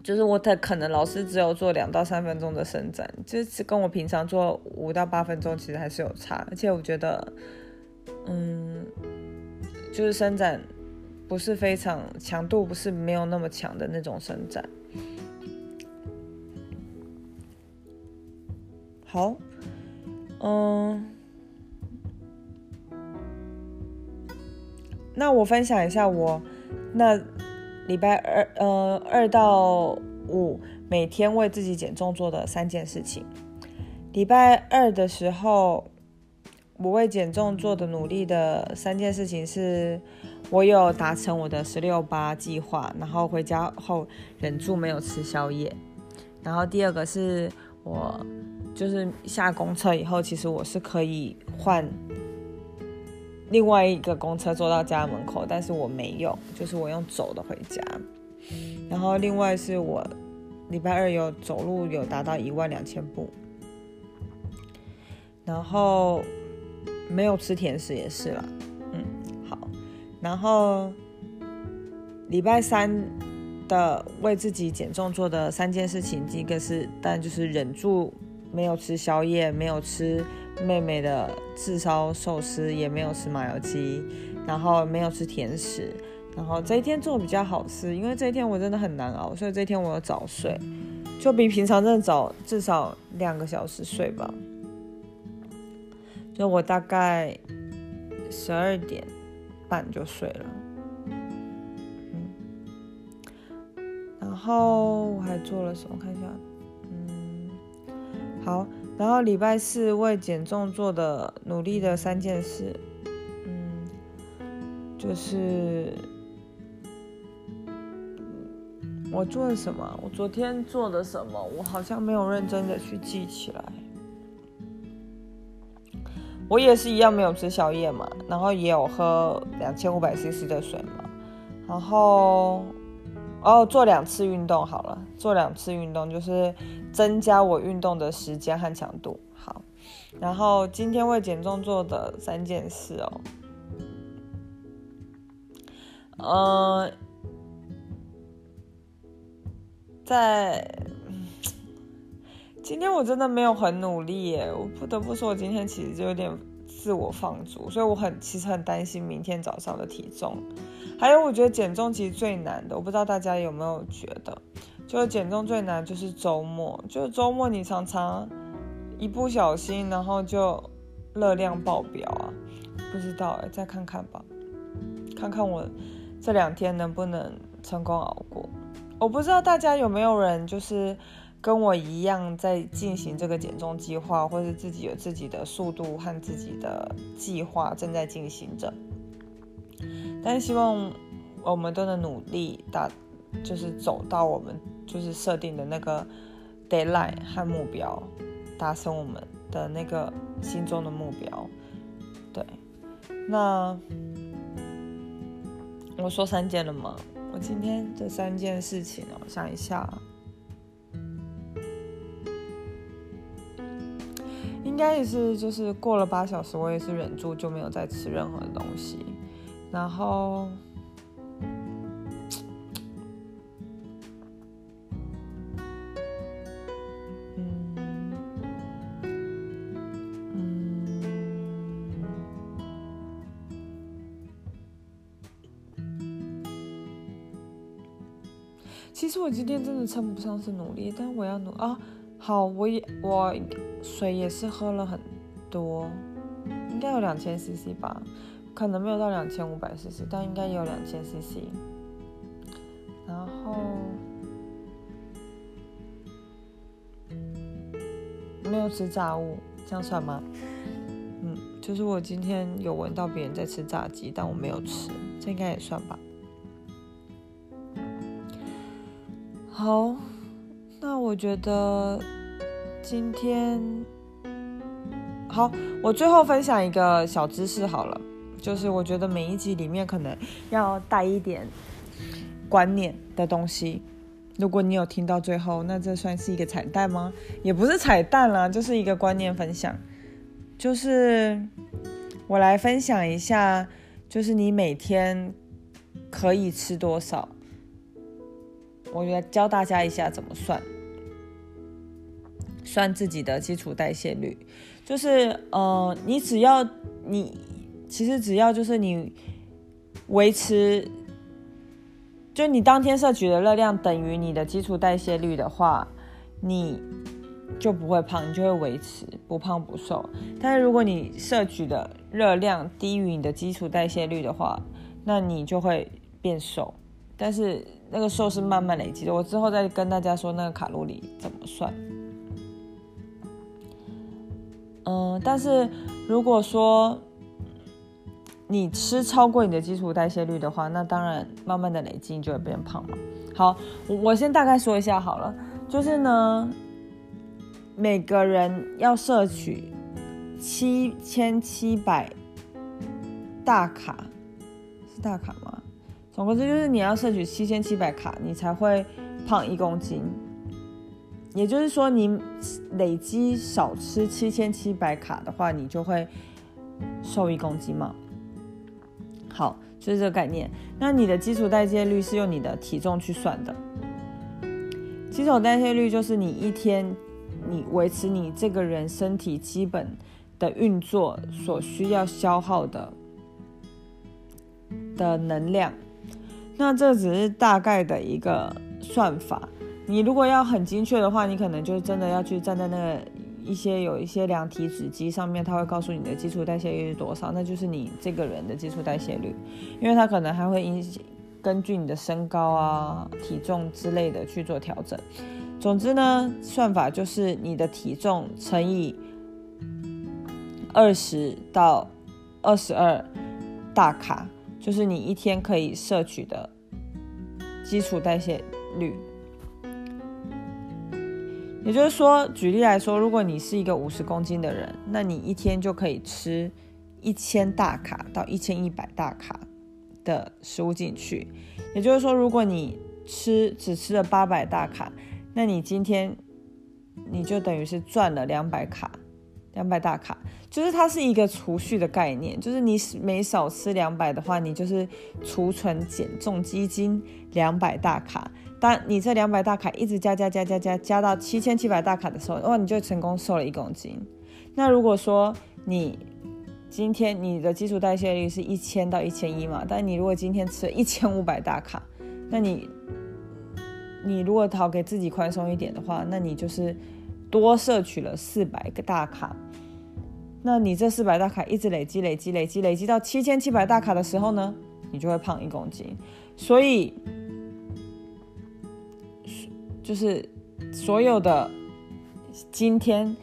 A: 就是我太可能老师只有做两到三分钟的伸展，就是跟我平常做五到八分钟其实还是有差，而且我觉得，嗯，就是伸展不是非常强度，不是没有那么强的那种伸展。好，嗯。那我分享一下我那礼拜二呃二到五每天为自己减重做的三件事情。礼拜二的时候，我为减重做的努力的三件事情是，我有达成我的十六八计划，然后回家后忍住没有吃宵夜。然后第二个是我就是下公车以后，其实我是可以换。另外一个公车坐到家门口，但是我没用，就是我用走的回家。然后另外是我礼拜二有走路有达到一万两千步，然后没有吃甜食也是了，嗯，好。然后礼拜三的为自己减重做的三件事情，第一个是，但就是忍住没有吃宵夜，没有吃。妹妹的炙烧寿司也没有吃麻油鸡，然后没有吃甜食，然后这一天做的比较好吃，因为这一天我真的很难熬，所以这一天我有早睡，就比平常真的早至少两个小时睡吧。就我大概十二点半就睡了，嗯，然后我还做了什么？看一下，嗯，好。然后礼拜四为减重做的努力的三件事，嗯，就是我做了什么？我昨天做的什么？我好像没有认真的去记起来。我也是一样没有吃宵夜嘛，然后也有喝两千五百 CC 的水嘛，然后。哦，做两次运动好了，做两次运动就是增加我运动的时间和强度。好，然后今天为减重做的三件事哦，呃，在今天我真的没有很努力耶，我不得不说，我今天其实就有点自我放逐，所以我很其实很担心明天早上的体重。还有，我觉得减重其实最难的，我不知道大家有没有觉得，就减重最难就是周末，就是周末你常常一不小心，然后就热量爆表啊？不知道哎，再看看吧，看看我这两天能不能成功熬过。我不知道大家有没有人就是跟我一样在进行这个减重计划，或是自己有自己的速度和自己的计划正在进行着。但是希望我们都能努力达，就是走到我们就是设定的那个 deadline 和目标，达成我们的那个心中的目标。对，那我说三件了吗？我今天这三件事情哦，想一下，应该也是就是过了八小时，我也是忍住就没有再吃任何的东西。然后，嗯嗯，其实我今天真的称不上是努力，但我要努啊。好，我也我水也是喝了很多，应该有两千 CC 吧。可能没有到两千五百 CC，但应该也有两千 CC。然后没有吃炸物，这样算吗？嗯，就是我今天有闻到别人在吃炸鸡，但我没有吃，这应该也算吧。好，那我觉得今天好，我最后分享一个小知识好了。就是我觉得每一集里面可能要带一点观念的东西。如果你有听到最后，那这算是一个彩蛋吗？也不是彩蛋啦，就是一个观念分享。就是我来分享一下，就是你每天可以吃多少。我来教大家一下怎么算，算自己的基础代谢率。就是呃，你只要你。其实只要就是你维持，就你当天摄取的热量等于你的基础代谢率的话，你就不会胖，你就会维持不胖不瘦。但是如果你摄取的热量低于你的基础代谢率的话，那你就会变瘦。但是那个瘦是慢慢累积的，我之后再跟大家说那个卡路里怎么算。嗯，但是如果说你吃超过你的基础代谢率的话，那当然慢慢的累积你就会变胖嘛。好，我我先大概说一下好了，就是呢，每个人要摄取七千七百大卡，是大卡吗？总之就是你要摄取七千七百卡，你才会胖一公斤。也就是说，你累积少吃七千七百卡的话，你就会瘦一公斤嘛。好，就是这个概念。那你的基础代谢率是用你的体重去算的。基础代谢率就是你一天你维持你这个人身体基本的运作所需要消耗的的能量。那这只是大概的一个算法。你如果要很精确的话，你可能就真的要去站在那个。一些有一些量体脂机上面，它会告诉你的基础代谢率是多少，那就是你这个人的基础代谢率，因为它可能还会因根据你的身高啊、体重之类的去做调整。总之呢，算法就是你的体重乘以二十到二十二大卡，就是你一天可以摄取的基础代谢率。也就是说，举例来说，如果你是一个五十公斤的人，那你一天就可以吃一千大卡到一千一百大卡的食物进去。也就是说，如果你吃只吃了八百大卡，那你今天你就等于是赚了两百卡，两百大卡。就是它是一个储蓄的概念，就是你每少吃两百的话，你就是储存减重基金两百大卡。当你这两百大卡一直加加加加加加到七千七百大卡的时候，哇，你就成功瘦了一公斤。那如果说你今天你的基础代谢率是一千到一千一嘛，但你如果今天吃了一千五百大卡，那你你如果讨给自己宽松一点的话，那你就是多摄取了四百个大卡。那你这四百大卡一直累积、累积、累积、累积到七千七百大卡的时候呢，你就会胖一公斤。所以，就是所有的今天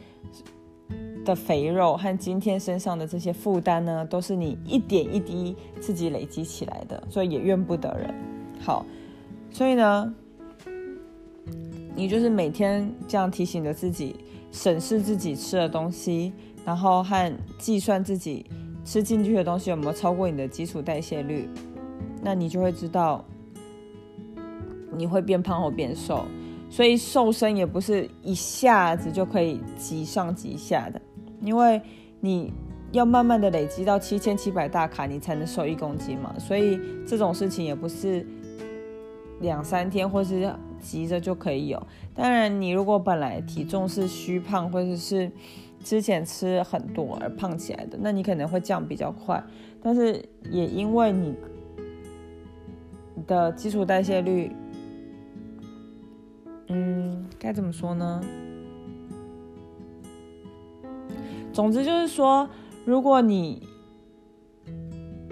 A: 的肥肉和今天身上的这些负担呢，都是你一点一滴自己累积起来的，所以也怨不得人。好，所以呢，你就是每天这样提醒着自己，审视自己吃的东西。然后和计算自己吃进去的东西有没有超过你的基础代谢率，那你就会知道你会变胖或变瘦。所以瘦身也不是一下子就可以急上急下的，因为你要慢慢的累积到七千七百大卡，你才能瘦一公斤嘛。所以这种事情也不是两三天或是急着就可以有。当然，你如果本来体重是虚胖或者是之前吃很多而胖起来的，那你可能会降比较快，但是也因为你的基础代谢率，嗯，该怎么说呢？总之就是说，如果你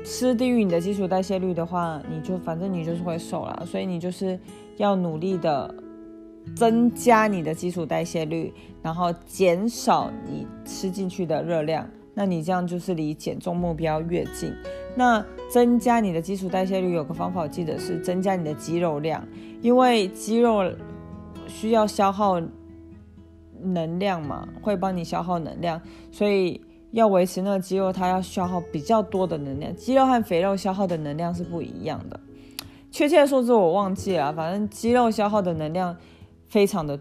A: 吃低于你的基础代谢率的话，你就反正你就是会瘦了，所以你就是要努力的。增加你的基础代谢率，然后减少你吃进去的热量，那你这样就是离减重目标越近。那增加你的基础代谢率有个方法，记得是增加你的肌肉量，因为肌肉需要消耗能量嘛，会帮你消耗能量，所以要维持那个肌肉，它要消耗比较多的能量。肌肉和肥肉消耗的能量是不一样的，确切的数字我忘记了，反正肌肉消耗的能量。非常的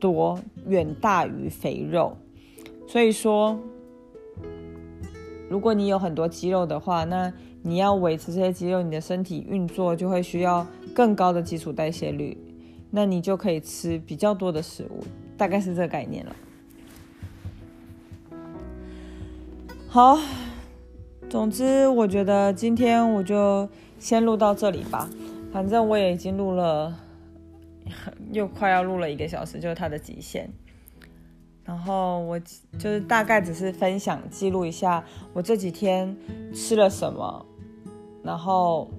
A: 多，远大于肥肉，所以说，如果你有很多肌肉的话，那你要维持这些肌肉，你的身体运作就会需要更高的基础代谢率，那你就可以吃比较多的食物，大概是这个概念了。好，总之我觉得今天我就先录到这里吧，反正我也已经录了。又快要录了一个小时，就是它的极限。然后我就是大概只是分享记录一下我这几天吃了什么，然后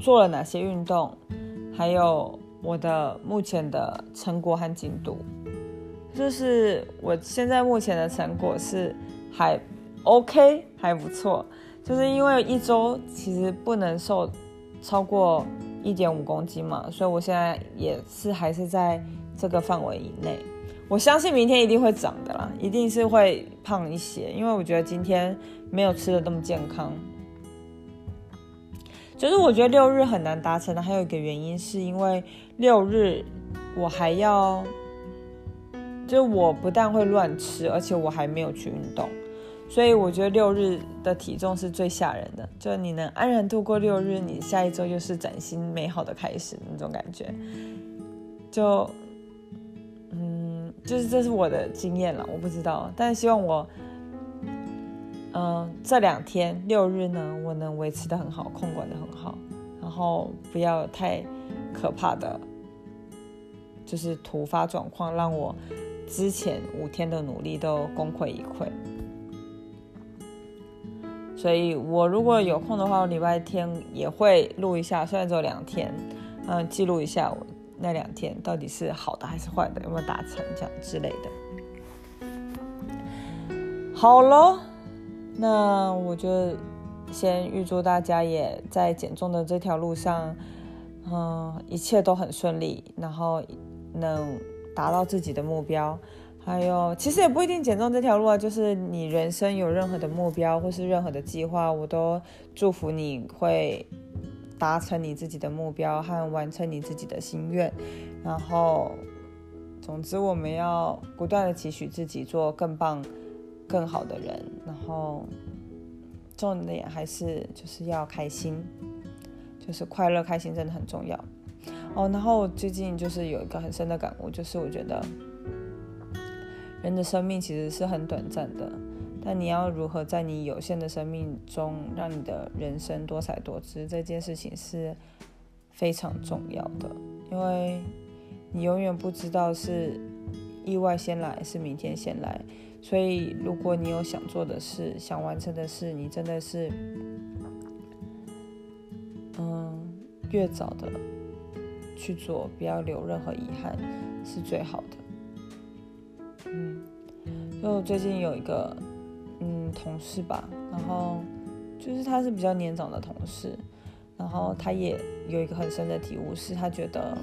A: 做了哪些运动，还有我的目前的成果和进度。就是我现在目前的成果是还 OK，还不错。就是因为一周其实不能瘦超过。一点五公斤嘛，所以我现在也是还是在这个范围以内。我相信明天一定会长的啦，一定是会胖一些，因为我觉得今天没有吃的那么健康。就是我觉得六日很难达成的，还有一个原因是因为六日我还要，就我不但会乱吃，而且我还没有去运动。所以我觉得六日的体重是最吓人的，就你能安然度过六日，你下一周又是崭新美好的开始那种感觉。就，嗯，就是这是我的经验了，我不知道，但希望我，嗯，这两天六日呢，我能维持的很好，控管的很好，然后不要太可怕的，就是突发状况让我之前五天的努力都功亏一篑。所以，我如果有空的话，我礼拜天也会录一下，虽然只有两天，嗯，记录一下我那两天到底是好的还是坏的，有没有达成这样之类的。好喽，那我就先预祝大家也在减重的这条路上，嗯，一切都很顺利，然后能达到自己的目标。还有，其实也不一定减重这条路啊，就是你人生有任何的目标或是任何的计划，我都祝福你会达成你自己的目标和完成你自己的心愿。然后，总之我们要不断的期许自己做更棒、更好的人。然后，重点还是就是要开心，就是快乐、开心真的很重要哦。然后最近就是有一个很深的感悟，就是我觉得。人的生命其实是很短暂的，但你要如何在你有限的生命中让你的人生多彩多姿，这件事情是非常重要的。因为你永远不知道是意外先来是明天先来。所以，如果你有想做的事、想完成的事，你真的是，嗯，越早的去做，不要留任何遗憾，是最好的。嗯，就最近有一个嗯同事吧，然后就是他是比较年长的同事，然后他也有一个很深的体悟，是他觉得。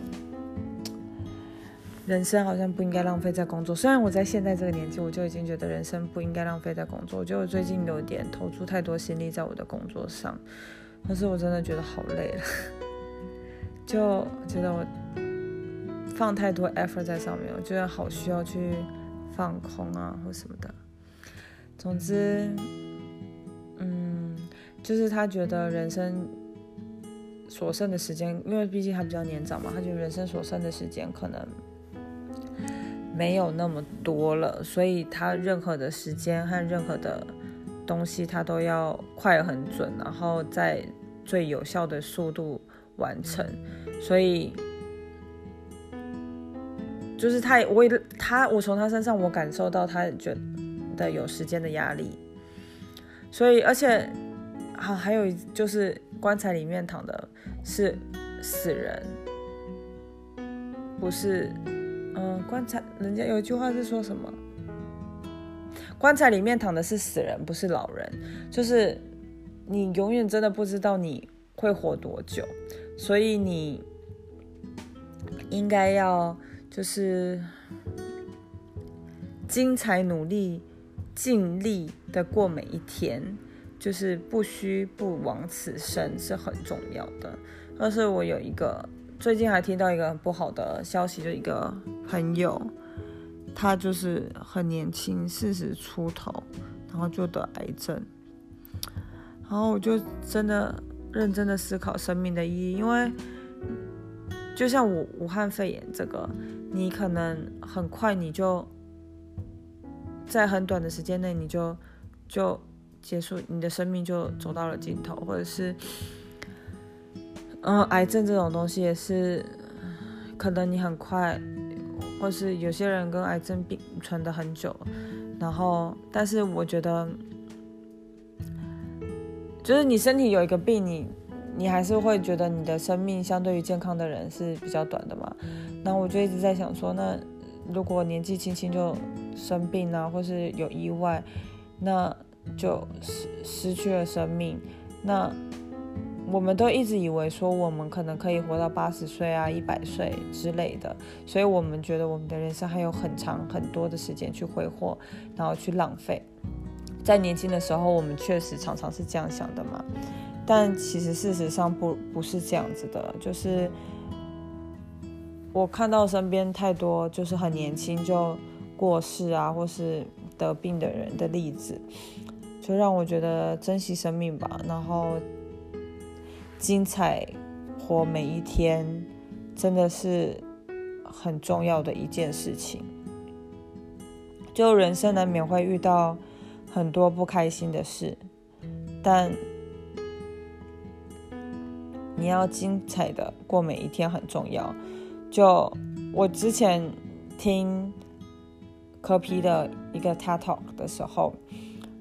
A: 人生好像不应该浪费在工作。虽然我在现在这个年纪，我就已经觉得人生不应该浪费在工作。我觉得我最近有点投注太多心力在我的工作上，可是我真的觉得好累了，就觉得我放太多 effort 在上面，我觉得好需要去放空啊或什么的。总之，嗯，就是他觉得人生所剩的时间，因为毕竟他比较年长嘛，他觉得人生所剩的时间可能。没有那么多了，所以他任何的时间和任何的东西，他都要快很准，然后在最有效的速度完成。所以，就是他，我他，我从他身上我感受到他觉得有时间的压力。所以，而且，好，还有就是棺材里面躺的是死人，不是。嗯，棺材，人家有一句话是说什么？棺材里面躺的是死人，不是老人。就是你永远真的不知道你会活多久，所以你应该要就是精彩努力、尽力的过每一天，就是不虚不枉此生是很重要的。但是我有一个。最近还听到一个很不好的消息，就一个朋友，他就是很年轻，四十出头，然后就得癌症。然后我就真的认真的思考生命的意义，因为就像武武汉肺炎这个，你可能很快你就在很短的时间内你就就结束，你的生命就走到了尽头，或者是。嗯，癌症这种东西也是，可能你很快，或是有些人跟癌症病存的很久，然后，但是我觉得，就是你身体有一个病，你你还是会觉得你的生命相对于健康的人是比较短的嘛。然后我就一直在想说，那如果年纪轻轻就生病啊，或是有意外，那就失失去了生命，那。我们都一直以为说我们可能可以活到八十岁啊、一百岁之类的，所以我们觉得我们的人生还有很长很多的时间去挥霍，然后去浪费。在年轻的时候，我们确实常常是这样想的嘛，但其实事实上不不是这样子的。就是我看到身边太多就是很年轻就过世啊，或是得病的人的例子，就让我觉得珍惜生命吧，然后。精彩活每一天，真的是很重要的一件事情。就人生难免会遇到很多不开心的事，但你要精彩的过每一天很重要。就我之前听科皮的一个 TED Talk 的时候。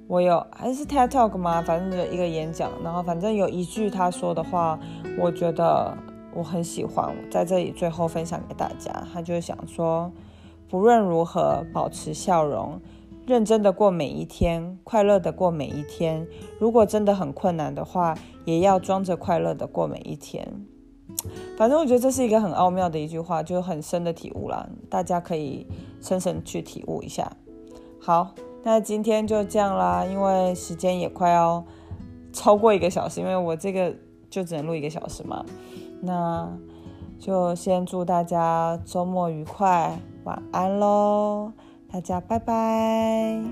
A: 我有还是 TED Talk 吗？反正就一个演讲，然后反正有一句他说的话，我觉得我很喜欢，在这里最后分享给大家。他就想说，不论如何，保持笑容，认真的过每一天，快乐的过每一天。如果真的很困难的话，也要装着快乐的过每一天。反正我觉得这是一个很奥妙的一句话，就很深的体悟啦，大家可以深深去体悟一下。好。那今天就这样啦，因为时间也快要超过一个小时，因为我这个就只能录一个小时嘛。那就先祝大家周末愉快，晚安喽，大家拜拜。